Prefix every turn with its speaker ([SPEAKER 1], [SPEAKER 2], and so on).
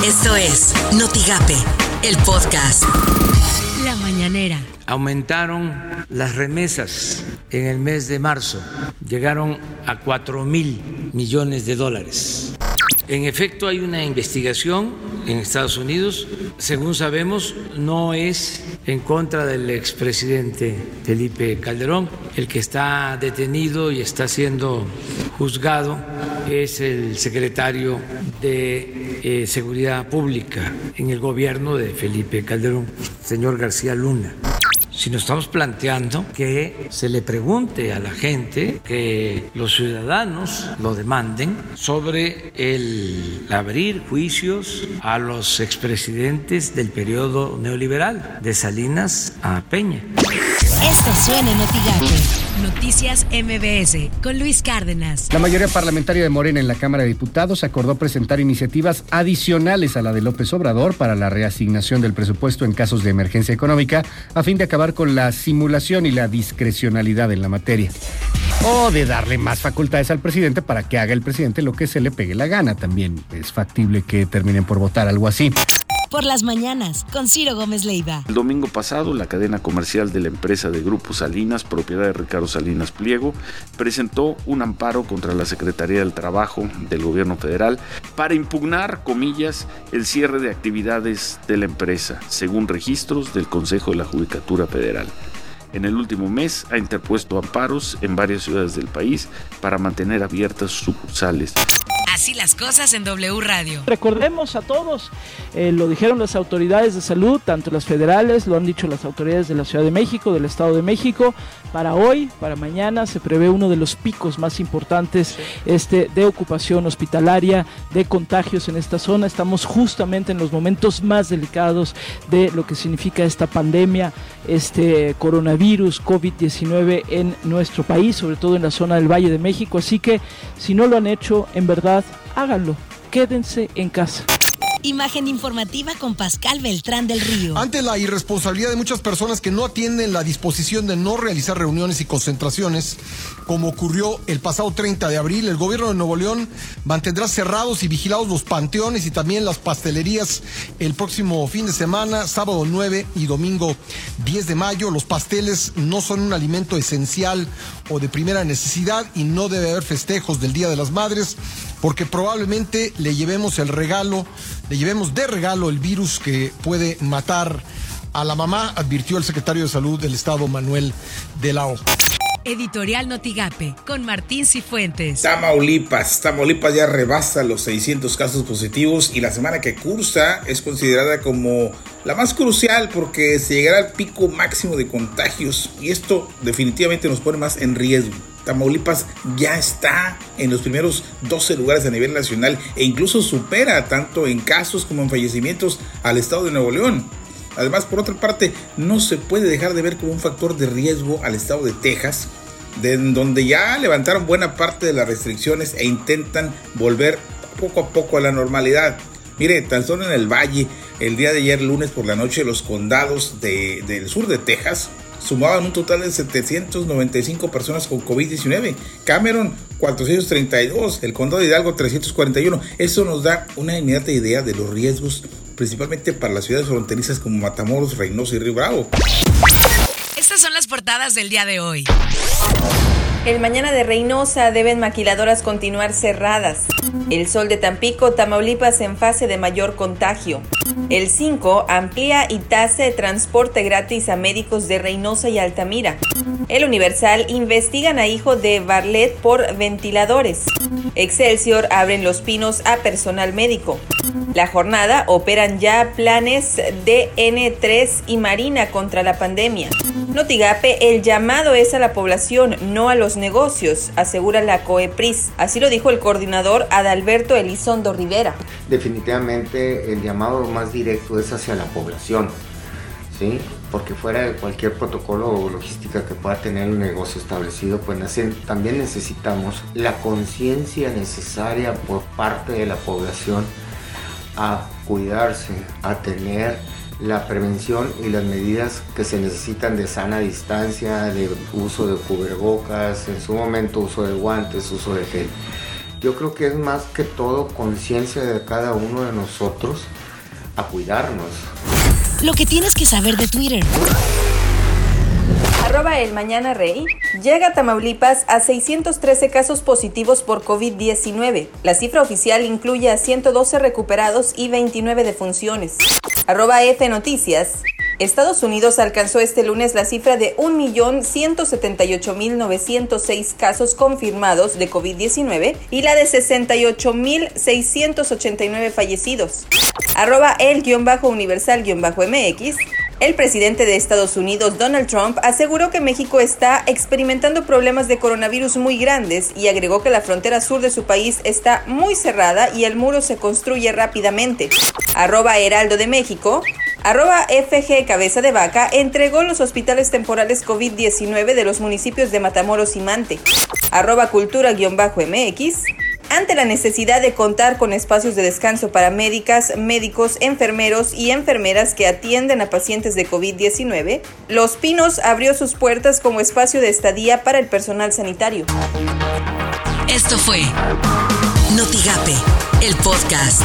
[SPEAKER 1] Esto es Notigape, el podcast.
[SPEAKER 2] La mañanera.
[SPEAKER 3] Aumentaron las remesas en el mes de marzo. Llegaron a 4 mil millones de dólares. En efecto, hay una investigación en Estados Unidos. Según sabemos, no es en contra del expresidente Felipe Calderón. El que está detenido y está siendo juzgado es el secretario de eh, Seguridad Pública en el gobierno de Felipe Calderón, señor García Luna si nos estamos planteando que se le pregunte a la gente, que los ciudadanos lo demanden sobre el abrir juicios a los expresidentes del periodo neoliberal, de Salinas a Peña.
[SPEAKER 2] Noticias MBS con Luis Cárdenas.
[SPEAKER 4] La mayoría parlamentaria de Morena en la Cámara de Diputados acordó presentar iniciativas adicionales a la de López Obrador para la reasignación del presupuesto en casos de emergencia económica a fin de acabar con la simulación y la discrecionalidad en la materia. O de darle más facultades al presidente para que haga el presidente lo que se le pegue la gana. También es factible que terminen por votar algo así
[SPEAKER 2] por las mañanas con Ciro Gómez Leiva.
[SPEAKER 5] El domingo pasado, la cadena comercial de la empresa de Grupo Salinas, propiedad de Ricardo Salinas Pliego, presentó un amparo contra la Secretaría del Trabajo del Gobierno Federal para impugnar, comillas, el cierre de actividades de la empresa, según registros del Consejo de la Judicatura Federal. En el último mes ha interpuesto amparos en varias ciudades del país para mantener abiertas sucursales.
[SPEAKER 2] Así las cosas en W Radio.
[SPEAKER 6] Recordemos a todos, eh, lo dijeron las autoridades de salud, tanto las federales, lo han dicho las autoridades de la Ciudad de México, del Estado de México. Para hoy, para mañana, se prevé uno de los picos más importantes este, de ocupación hospitalaria, de contagios en esta zona. Estamos justamente en los momentos más delicados de lo que significa esta pandemia, este coronavirus COVID-19 en nuestro país, sobre todo en la zona del Valle de México. Así que si no lo han hecho, en verdad, háganlo. Quédense en casa.
[SPEAKER 2] Imagen informativa con Pascal Beltrán del Río.
[SPEAKER 7] Ante la irresponsabilidad de muchas personas que no atienden la disposición de no realizar reuniones y concentraciones, como ocurrió el pasado 30 de abril, el gobierno de Nuevo León mantendrá cerrados y vigilados los panteones y también las pastelerías el próximo fin de semana, sábado 9 y domingo 10 de mayo. Los pasteles no son un alimento esencial o de primera necesidad y no debe haber festejos del Día de las Madres porque probablemente le llevemos el regalo, le llevemos de regalo el virus que puede matar a la mamá, advirtió el secretario de Salud del Estado, Manuel de la O.
[SPEAKER 2] Editorial Notigape, con Martín Cifuentes.
[SPEAKER 8] Tamaulipas. Tamaulipas ya rebasa los 600 casos positivos y la semana que cursa es considerada como la más crucial porque se llegará al pico máximo de contagios y esto definitivamente nos pone más en riesgo. Tamaulipas ya está en los primeros 12 lugares a nivel nacional e incluso supera tanto en casos como en fallecimientos al estado de Nuevo León. Además, por otra parte, no se puede dejar de ver como un factor de riesgo al estado de Texas, de donde ya levantaron buena parte de las restricciones e intentan volver poco a poco a la normalidad. Mire, tan solo en el valle, el día de ayer lunes por la noche, los condados del sur de Texas sumaban un total de 795 personas con COVID-19. Cameron 432, el condado de Hidalgo 341. Eso nos da una inmediata idea de los riesgos, principalmente para las ciudades fronterizas como Matamoros, Reynosa y Río Bravo.
[SPEAKER 2] Estas son las portadas del día de hoy.
[SPEAKER 9] El mañana de Reynosa deben maquiladoras continuar cerradas. El sol de Tampico, Tamaulipas en fase de mayor contagio. El 5 amplía y tasa de transporte gratis a médicos de Reynosa y Altamira. El Universal investigan a hijo de Barlet por ventiladores. Excelsior abren los pinos a personal médico. La jornada operan ya planes de N3 y Marina contra la pandemia. Notigape, el llamado es a la población, no a los negocios, asegura la COEPRIS. Así lo dijo el coordinador Adalberto Elizondo Rivera.
[SPEAKER 10] Definitivamente el llamado más directo es hacia la población, ¿sí? Porque fuera de cualquier protocolo o logística que pueda tener un negocio establecido, pues también necesitamos la conciencia necesaria por parte de la población a cuidarse, a tener la prevención y las medidas que se necesitan de sana distancia, de uso de cubrebocas, en su momento uso de guantes, uso de gel. Yo creo que es más que todo conciencia de cada uno de nosotros a cuidarnos.
[SPEAKER 2] Lo que tienes que saber de Twitter.
[SPEAKER 9] Arroba el Mañana Rey. Llega a Tamaulipas a 613 casos positivos por COVID-19. La cifra oficial incluye a 112 recuperados y 29 defunciones. Arroba F Noticias. Estados Unidos alcanzó este lunes la cifra de 1.178.906 casos confirmados de COVID-19 y la de 68.689 fallecidos. Arroba el-universal-mx. El presidente de Estados Unidos, Donald Trump, aseguró que México está experimentando problemas de coronavirus muy grandes y agregó que la frontera sur de su país está muy cerrada y el muro se construye rápidamente. Arroba Heraldo de México. Arroba FG Cabeza de Vaca entregó los hospitales temporales COVID-19 de los municipios de Matamoros y Mante. Arroba Cultura-MX. Ante la necesidad de contar con espacios de descanso para médicas, médicos, enfermeros y enfermeras que atienden a pacientes de COVID-19, Los Pinos abrió sus puertas como espacio de estadía para el personal sanitario.
[SPEAKER 2] Esto fue Notigape, el podcast.